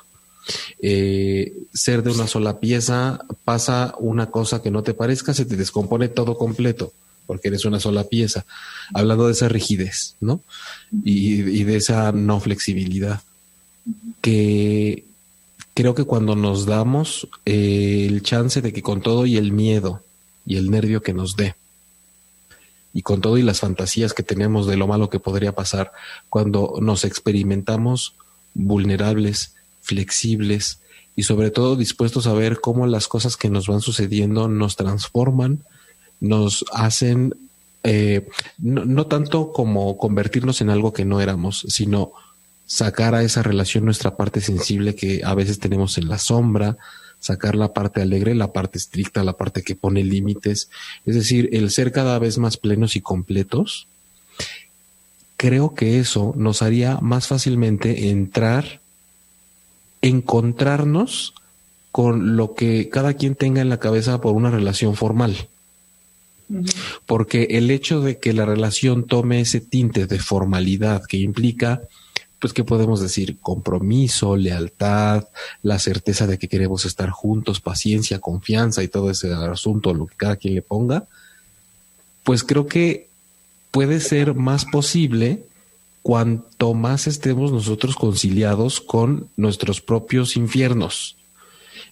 Speaker 3: Eh, ser de una sola pieza, pasa una cosa que no te parezca, se te descompone todo completo porque eres una sola pieza. Hablando de esa rigidez, ¿no? Y, de esa no flexibilidad. Que creo que cuando nos damos eh, el chance de que con todo y el miedo y el nervio que nos dé, y con todo y las fantasías que tenemos de lo malo que podría pasar, cuando nos experimentamos vulnerables, flexibles y sobre todo dispuestos a ver cómo las cosas que nos van sucediendo nos transforman, nos hacen eh, no, tanto como convertirnos en algo que no éramos, sino sacar a esa relación nuestra parte sensible que a veces tenemos en la sombra, sacar la parte alegre, la parte estricta, la parte que pone límites, es decir, el ser cada vez más plenos y completos. Creo que eso nos haría más fácilmente entrar, encontrarnos con lo que cada quien tenga en la cabeza por una relación formal. Porque el hecho de que la relación tome ese tinte de formalidad que implica, pues, ¿qué podemos decir? Compromiso, lealtad, la certeza de que queremos estar juntos, paciencia, confianza y todo ese asunto, lo que cada quien le ponga, pues creo que puede ser más posible cuanto más estemos nosotros conciliados con nuestros propios infiernos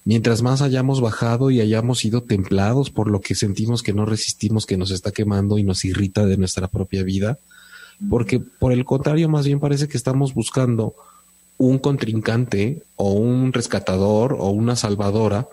Speaker 3: mientras más hayamos bajado y hayamos sido templados por lo que sentimos que no resistimos, que nos está quemando y nos irrita de nuestra propia vida, porque por el contrario, más bien parece que estamos buscando un contrincante o un rescatador o una salvadora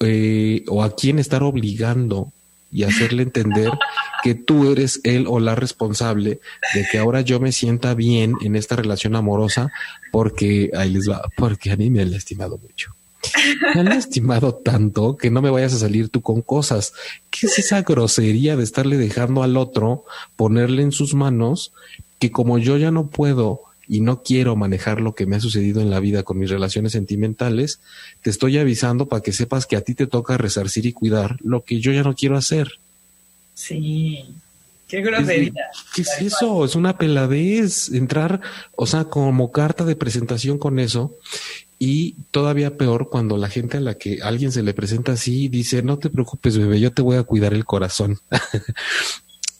Speaker 3: eh, o a quien estar obligando y hacerle entender que tú eres él o la responsable de que ahora yo me sienta bien en esta relación amorosa porque ahí les va, porque a mí me han estimado mucho. Me han lastimado tanto que no me vayas a salir tú con cosas. ¿Qué es esa grosería de estarle dejando al otro ponerle en sus manos que como yo ya no puedo y no quiero manejar lo que me ha sucedido en la vida con mis relaciones sentimentales, te estoy avisando para que sepas que a ti te toca resarcir y cuidar lo que yo ya no quiero hacer.
Speaker 4: Sí. Qué grosería.
Speaker 3: ¿Qué es eso? Es una peladez. Entrar, o sea, como carta de presentación con eso. Y todavía peor cuando la gente a la que alguien se le presenta así dice, no te preocupes, bebé, yo te voy a cuidar el corazón.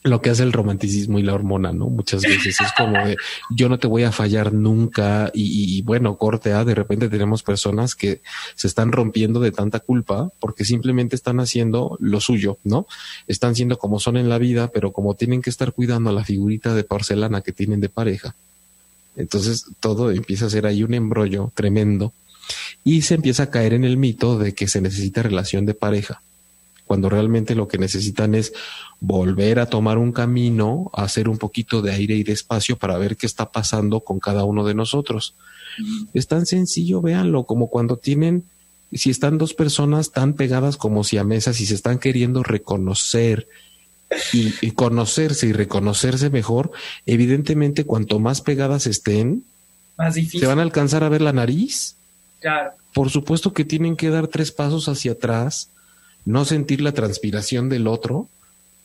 Speaker 3: lo que hace el romanticismo y la hormona, ¿no? Muchas veces es como de yo no te voy a fallar nunca y, bueno, corte A, de repente tenemos personas que se están rompiendo de tanta culpa porque simplemente están haciendo lo suyo, ¿no? Están siendo como son en la vida, pero como tienen que estar cuidando a la figurita de porcelana que tienen de pareja. Entonces todo empieza a ser ahí un embrollo tremendo y se empieza a caer en el mito de que se necesita relación de pareja cuando realmente lo que necesitan es volver a tomar un camino, hacer un poquito de aire y de espacio para ver qué está pasando con cada uno de nosotros. Es tan sencillo, véanlo, como cuando tienen, si están dos personas tan pegadas como si a mesas y se están queriendo reconocer y, conocerse y reconocerse mejor, evidentemente cuanto más pegadas estén,
Speaker 4: más difícil.
Speaker 3: se van a alcanzar a ver la nariz.
Speaker 4: Claro.
Speaker 3: Por supuesto que tienen que dar tres pasos hacia atrás, no sentir la transpiración del otro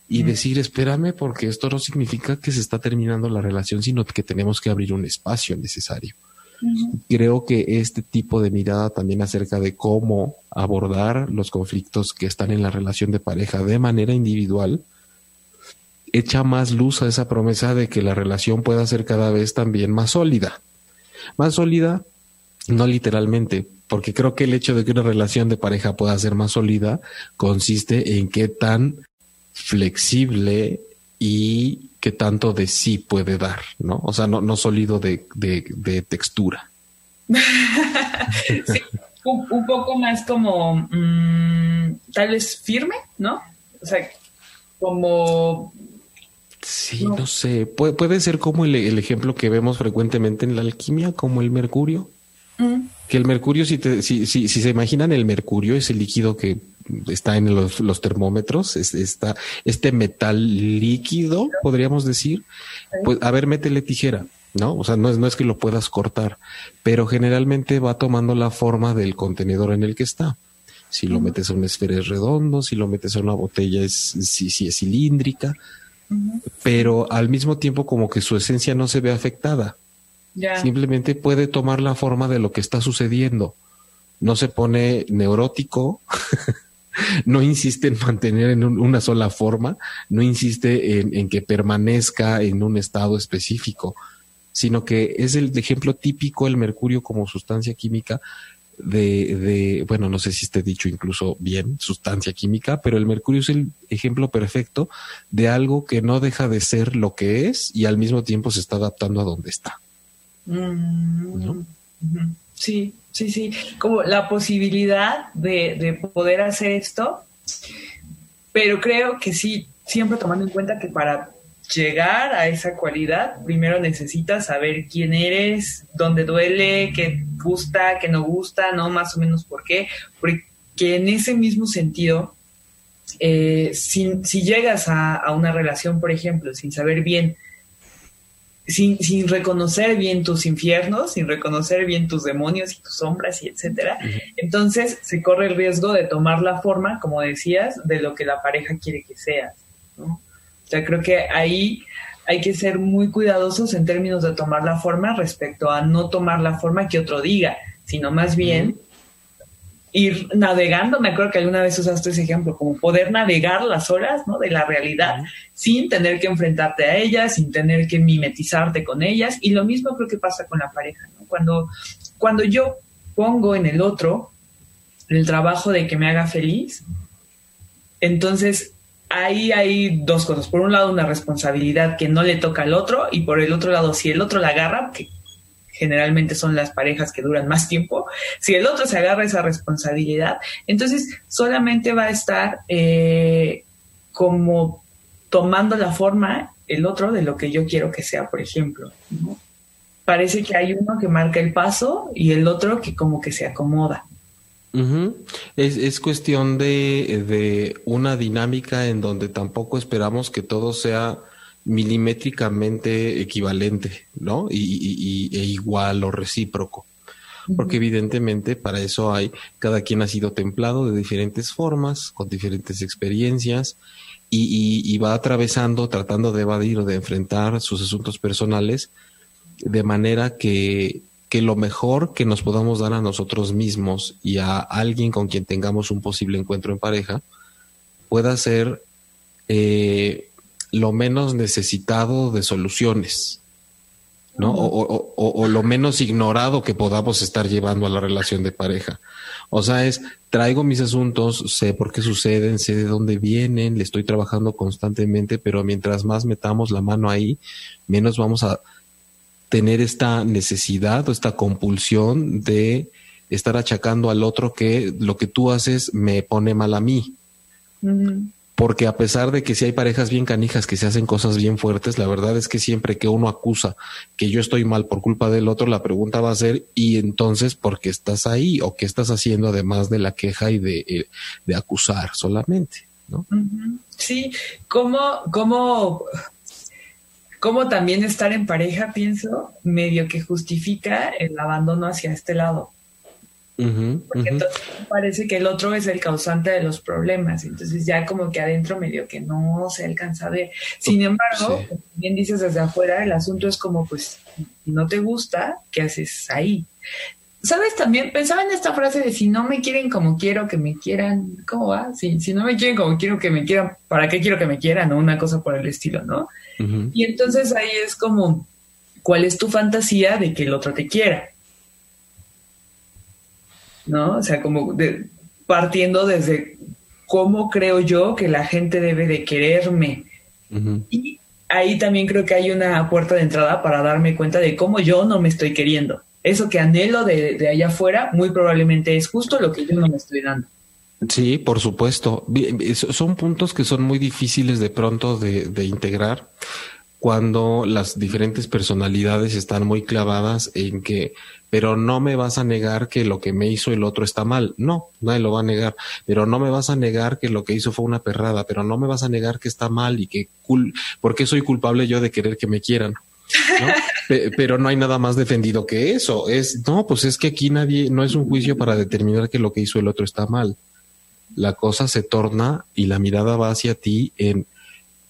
Speaker 3: y decir, espérame, porque esto no significa que se está terminando la relación, sino que tenemos que abrir un espacio necesario. Creo que este tipo de mirada también acerca de cómo abordar los conflictos que están en la relación de pareja de manera individual, echa más luz a esa promesa de que la relación pueda ser cada vez también más sólida. Más sólida, no literalmente, porque creo que el hecho de que una relación de pareja pueda ser más sólida consiste en qué tan flexible y que tanto de sí puede dar, ¿no? O sea, no, sólido de, de, textura.
Speaker 4: un, poco más como mm, tal vez firme, ¿no? O sea, como...
Speaker 3: Sí, no, sé, puede, ser como el, ejemplo que vemos frecuentemente en la alquimia, como el mercurio. Mm. Que el mercurio, si, te, si, si, si se imaginan, el mercurio es el líquido que está en los, termómetros, es, está este metal líquido, podríamos decir, pues a ver, métele tijera, ¿no? O sea, no es, no es que lo puedas cortar, pero generalmente va tomando la forma del contenedor en el que está. Si lo metes a una esfera es redondo, si lo metes a una botella es, si, si es cilíndrica, pero al mismo tiempo como que su esencia no se ve afectada. Simplemente puede tomar la forma de lo que está sucediendo. No se pone neurótico, no insiste en mantener en una sola forma, no insiste en, que permanezca en un estado específico, sino que es el ejemplo típico el mercurio como sustancia química de, de, bueno, no sé si esté dicho incluso bien, sustancia química, pero el mercurio es el ejemplo perfecto de algo que no deja de ser lo que es y al mismo tiempo se está adaptando a donde está.
Speaker 4: Mm. Sí, sí, sí, como la posibilidad de, poder hacer esto, pero creo que sí, siempre tomando en cuenta que para llegar a esa cualidad, primero necesitas saber quién eres, dónde duele, qué gusta, qué no gusta, ¿no? Más o menos por qué. Porque en ese mismo sentido, eh, si, llegas a, a, una relación, por ejemplo, sin saber bien sin, sin, reconocer bien tus infiernos, sin reconocer bien tus demonios y tus sombras y etcétera. Entonces se corre el riesgo de tomar la forma, como decías, de lo que la pareja quiere que seas. ¿no? O sea, creo que ahí hay que ser muy cuidadosos en términos de tomar la forma respecto a no tomar la forma que otro diga, sino más bien ir navegando, me acuerdo que alguna vez usaste ese ejemplo, como poder navegar las horas ¿no? de la realidad sin tener que enfrentarte a ellas, sin tener que mimetizarte con ellas. Y lo mismo creo que pasa con la pareja. ¿no? Cuando, cuando yo pongo en el otro el trabajo de que me haga feliz, entonces ahí hay dos cosas. Por un lado, una responsabilidad que no le toca al otro y por el otro lado, si el otro la agarra, que generalmente son las parejas que duran más tiempo, si el otro se agarra esa responsabilidad, entonces solamente va a estar eh, como tomando la forma el otro de lo que yo quiero que sea, por ejemplo. Parece que hay uno que marca el paso y el otro que como que se acomoda.
Speaker 3: Es, es, cuestión de, de, una dinámica en donde tampoco esperamos que todo sea milimétricamente equivalente, ¿no? Y, e igual o recíproco. Porque evidentemente para eso hay, cada quien ha sido templado de diferentes formas, con diferentes experiencias, y, y va atravesando, tratando de evadir o de enfrentar sus asuntos personales, de manera que que lo mejor que nos podamos dar a nosotros mismos y a alguien con quien tengamos un posible encuentro en pareja pueda ser eh, lo menos necesitado de soluciones, ¿no? O, o, lo menos ignorado que podamos estar llevando a la relación de pareja. O sea, es, traigo mis asuntos, sé por qué suceden, sé de dónde vienen, le estoy trabajando constantemente, pero mientras más metamos la mano ahí, menos vamos a tener esta necesidad o esta compulsión de estar achacando al otro que lo que tú haces me pone mal a mí. Porque a pesar de que si hay parejas bien canijas que se hacen cosas bien fuertes, la verdad es que siempre que uno acusa que yo estoy mal por culpa del otro, la pregunta va a ser, ¿y entonces por qué estás ahí? ¿O qué estás haciendo además de la queja y de, eh, de acusar solamente? ¿no?
Speaker 4: Sí, ¿cómo, cómo como también estar en pareja, pienso, medio que justifica el abandono hacia este lado. Porque entonces parece que el otro es el causante de los problemas, entonces ya como que adentro medio que no se alcanza a ver. Sin embargo, bien dices desde afuera, el asunto es como pues no te gusta, ¿qué haces ahí? ¿Sabes? También pensaba en esta frase de si no me quieren como quiero que me quieran, ¿cómo va? Si, si no me quieren como quiero que me quieran, ¿para qué quiero que me quieran? O una cosa por el estilo, ¿no? Y entonces ahí es como, ¿cuál es tu fantasía de que el otro te quiera? ¿No? O sea, como de, partiendo desde cómo creo yo que la gente debe de quererme. Y ahí también creo que hay una puerta de entrada para darme cuenta de cómo yo no me estoy queriendo. Eso que anhelo de, de allá afuera, muy probablemente es justo lo que yo no me estoy dando.
Speaker 3: Sí, por supuesto. Son puntos que son muy difíciles de pronto de, integrar cuando las diferentes personalidades están muy clavadas en que, pero no me vas a negar que lo que me hizo el otro está mal. No, nadie lo va a negar. Pero no me vas a negar que lo que hizo fue una perrada. Pero no me vas a negar que está mal y que, cul ¿por qué soy culpable yo de querer que me quieran? pero no hay nada más defendido que eso. Es, no, pues es que aquí nadie, no es un juicio para determinar que lo que hizo el otro está mal la cosa se torna y la mirada va hacia ti en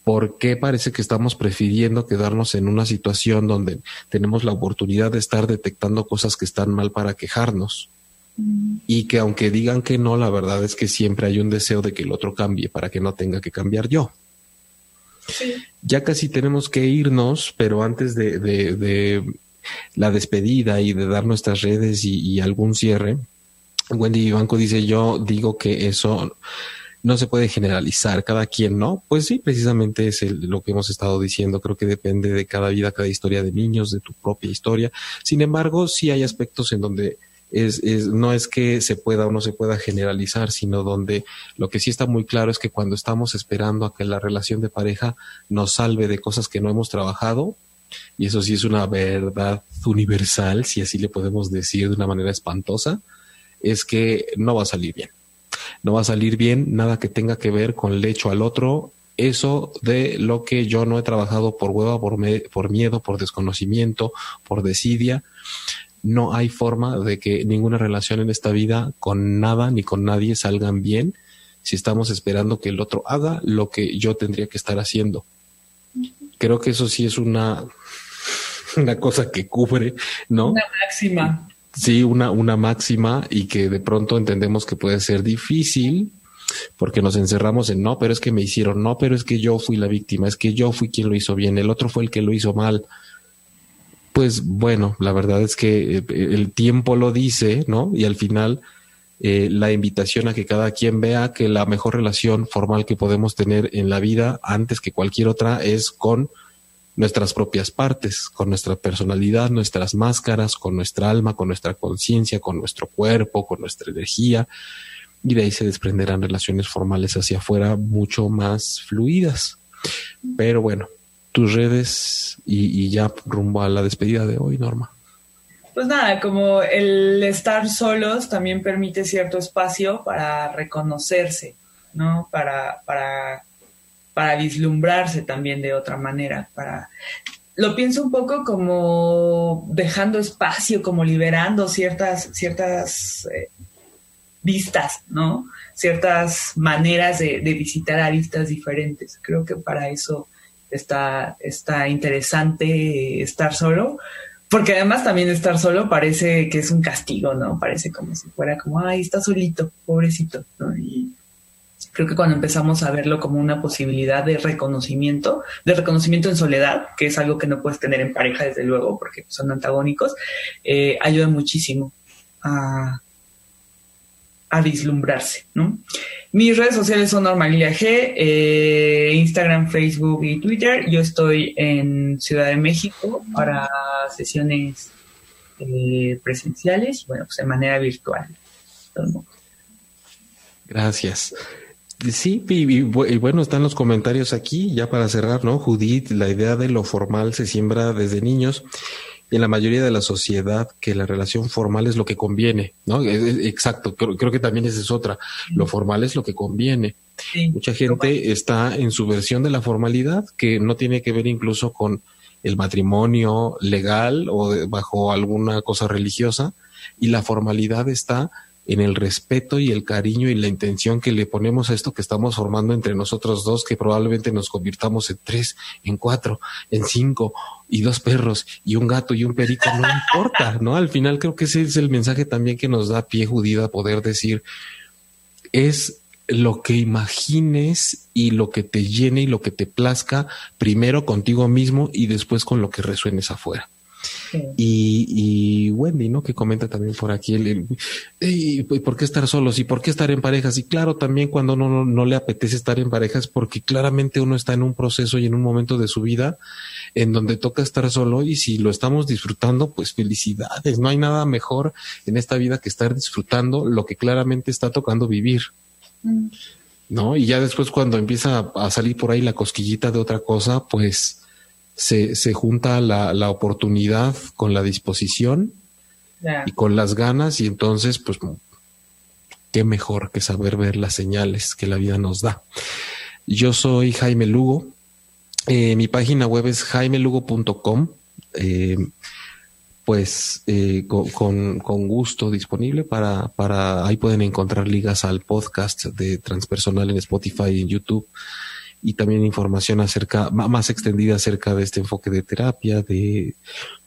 Speaker 3: por qué parece que estamos prefiriendo quedarnos en una situación donde tenemos la oportunidad de estar detectando cosas que están mal para quejarnos. Mm. Y que aunque digan que no, la verdad es que siempre hay un deseo de que el otro cambie para que no tenga que cambiar yo. Ya casi tenemos que irnos, pero antes de, de, la despedida y de dar nuestras redes y algún cierre, Wendy Banco dice, yo digo que eso no se puede generalizar, cada quien no. Pues sí, precisamente es lo que hemos estado diciendo, creo que depende de cada vida, cada historia de niños, de tu propia historia. Sin embargo, sí hay aspectos en donde es, es, no es que se pueda o no se pueda generalizar, sino donde lo que sí está muy claro es que cuando estamos esperando a que la relación de pareja nos salve de cosas que no hemos trabajado, y eso sí es una verdad universal, si así le podemos decir de una manera espantosa, es que no va a salir bien. No va a salir bien nada que tenga que ver con el hecho al otro. Eso de lo que yo no he trabajado por hueva, por, por miedo, por desconocimiento, por desidia. No hay forma de que ninguna relación en esta vida con nada ni con nadie salgan bien si estamos esperando que el otro haga lo que yo tendría que estar haciendo. Creo que eso sí es una, una cosa que cubre, ¿no?
Speaker 4: Una máxima
Speaker 3: sí una, una máxima y que de pronto entendemos que puede ser difícil porque nos encerramos en no, pero es que me hicieron, no, pero es que yo fui la víctima, es que yo fui quien lo hizo bien, el otro fue el que lo hizo mal. Pues bueno, la verdad es que eh, el tiempo lo dice, ¿no? Y al final eh, la invitación a que cada quien vea que la mejor relación formal que podemos tener en la vida antes que cualquier otra es con nuestras propias partes, con nuestra personalidad, nuestras máscaras, con nuestra alma, con nuestra conciencia, con nuestro cuerpo, con nuestra energía. Y de ahí se desprenderán relaciones formales hacia afuera mucho más fluidas. Pero bueno, tus redes y, ya rumbo a la despedida de hoy, Norma.
Speaker 4: pues nada, como el estar solos también permite cierto espacio para reconocerse, ¿no? Para, para, para vislumbrarse también de otra manera, para lo pienso un poco como dejando espacio, como liberando ciertas, ciertas eh, vistas, ¿no? Ciertas maneras de, visitar aristas diferentes. Creo que para eso está, está interesante estar solo, porque además también estar solo parece que es un castigo, ¿no? Parece como si fuera como, ay, está solito, pobrecito, ¿no? Y creo que cuando empezamos a verlo como una posibilidad de reconocimiento, de reconocimiento en soledad, que es algo que no puedes tener en pareja, desde luego, porque son antagónicos, eh, ayuda muchísimo a, a vislumbrarse, ¿no? Mis redes sociales son Normalilia G, eh, Instagram, Facebook y Twitter. Yo estoy en Ciudad de México para sesiones eh, presenciales, bueno, pues de manera virtual.
Speaker 3: Gracias. Sí, y, bueno, están los comentarios aquí, ya para cerrar, ¿no? Judith, la idea de lo formal se siembra desde niños en la mayoría de la sociedad que la relación formal es lo que conviene, ¿no? Exacto, creo, que también esa es otra. Lo formal es lo que conviene. Mucha gente está en su versión de la formalidad que no tiene que ver incluso con el matrimonio legal o bajo alguna cosa religiosa y la formalidad está en el respeto y el cariño y la intención que le ponemos a esto que estamos formando entre nosotros dos, que probablemente nos convirtamos en tres, en cuatro, en cinco, y dos perros, y un gato y un perico, no importa, ¿no? Al final creo que ese es el mensaje también que nos da pie judida poder decir, es lo que imagines y lo que te llene y lo que te plazca, primero contigo mismo y después con lo que resuenes afuera. Y, Wendy, ¿no? Que comenta también por aquí, el, ¿y ¿por qué estar solos? ¿Y por qué estar en parejas? Y claro, también cuando uno no, no, le apetece estar en parejas, porque claramente uno está en un proceso y en un momento de su vida en donde toca estar solo y si lo estamos disfrutando, pues felicidades. No hay nada mejor en esta vida que estar disfrutando lo que claramente está tocando vivir. Mm. ¿No? Y ya después cuando empieza a salir por ahí la cosquillita de otra cosa, pues se, se junta la, la, oportunidad con la disposición y con las ganas y entonces pues qué mejor que saber ver las señales que la vida nos da. Yo soy Jaime Lugo. Eh, mi página web es jaimelugo.com. Eh, pues eh, con, con, gusto disponible para, para ahí pueden encontrar ligas al podcast de transpersonal en Spotify y en YouTube y también información acerca, más extendida acerca de este enfoque de terapia, de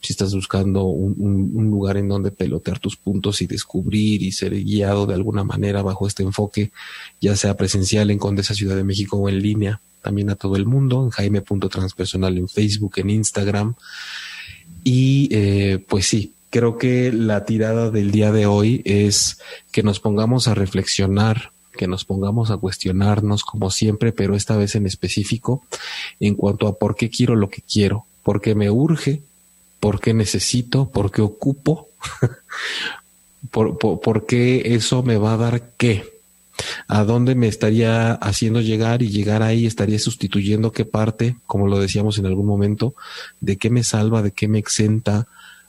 Speaker 3: si estás buscando un, un, lugar en donde pelotear tus puntos y descubrir y ser guiado de alguna manera bajo este enfoque, ya sea presencial en Condesa Ciudad de México o en línea, también a todo el mundo, en jaime.transpersonal en Facebook, en Instagram. Y eh, pues sí, creo que la tirada del día de hoy es que nos pongamos a reflexionar que nos pongamos a cuestionarnos como siempre, pero esta vez en específico, en cuanto a por qué quiero lo que quiero, por qué me urge, por qué necesito, por qué ocupo, por, por, qué eso me va a dar qué, a dónde me estaría haciendo llegar y llegar ahí estaría sustituyendo qué parte, como lo decíamos en algún momento, de qué me salva, de qué me exenta,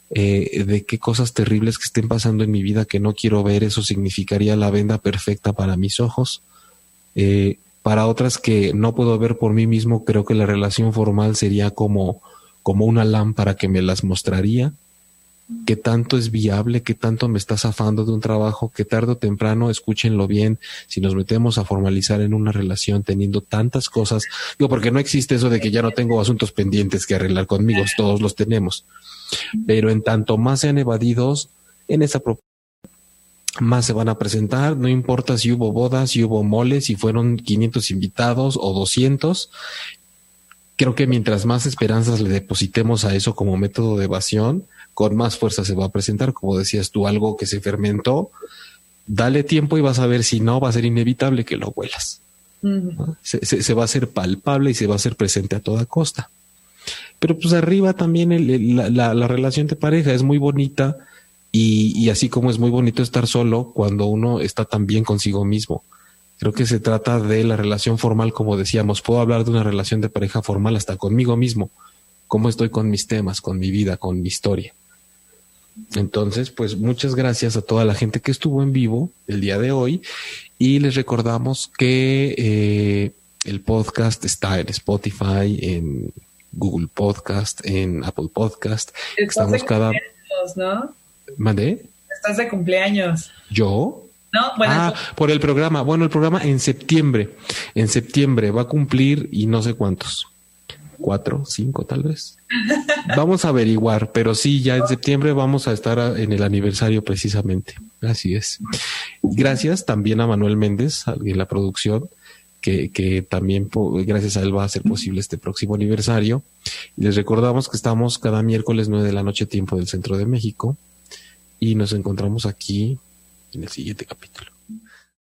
Speaker 3: eh, de qué cosas terribles que estén pasando en mi vida que no quiero ver, eso significaría la venda perfecta para mis ojos. Eh, para otras que no puedo ver por mí mismo, creo que la relación formal sería como, como una lámpara que me las mostraría. Qué tanto es viable, qué tanto me está zafando de un trabajo, que tarde o temprano, escúchenlo bien, si nos metemos a formalizar en una relación teniendo tantas cosas, digo, porque no existe eso de que ya no tengo asuntos pendientes que arreglar conmigo, todos los tenemos pero en tanto más sean evadidos en esa propuesta, más se van a presentar, no importa si hubo bodas, si hubo moles, si fueron 500 invitados o 200. Creo que mientras más esperanzas le depositemos a eso como método de evasión, con más fuerza se va a presentar. Como decías tú, algo que se fermentó, dale tiempo y vas a ver si no, va a ser inevitable que lo huelas. se, se, va a hacer palpable y se va a hacer presente a toda costa. Pero pues arriba también la, la, relación de pareja es muy bonita y, y, así como es muy bonito estar solo cuando uno está tan bien consigo mismo. Creo que se trata de la relación formal, como decíamos. Puedo hablar de una relación de pareja formal hasta conmigo mismo. Cómo estoy con mis temas, con mi vida, con mi historia. Entonces, pues muchas gracias a toda la gente que estuvo en vivo el día de hoy y les recordamos que eh, el podcast está en Spotify, en Google Podcast, en Apple Podcast. Estamos cada...
Speaker 4: ¿no?
Speaker 3: ¿Mandé?
Speaker 4: Estás de cumpleaños.
Speaker 3: ¿Yo?
Speaker 4: No, bueno.
Speaker 3: Ah, por el programa. Bueno, el programa en septiembre. En septiembre va a cumplir y no sé cuántos. Cuatro, cinco tal vez. Vamos a averiguar, pero sí, ya en septiembre vamos a estar en el aniversario precisamente. Así es. Gracias también a Manuel Méndez en la producción, que, también gracias a él va a ser posible este próximo aniversario. Les recordamos que estamos cada miércoles nueve de la noche tiempo del centro de México y nos encontramos aquí en el siguiente capítulo.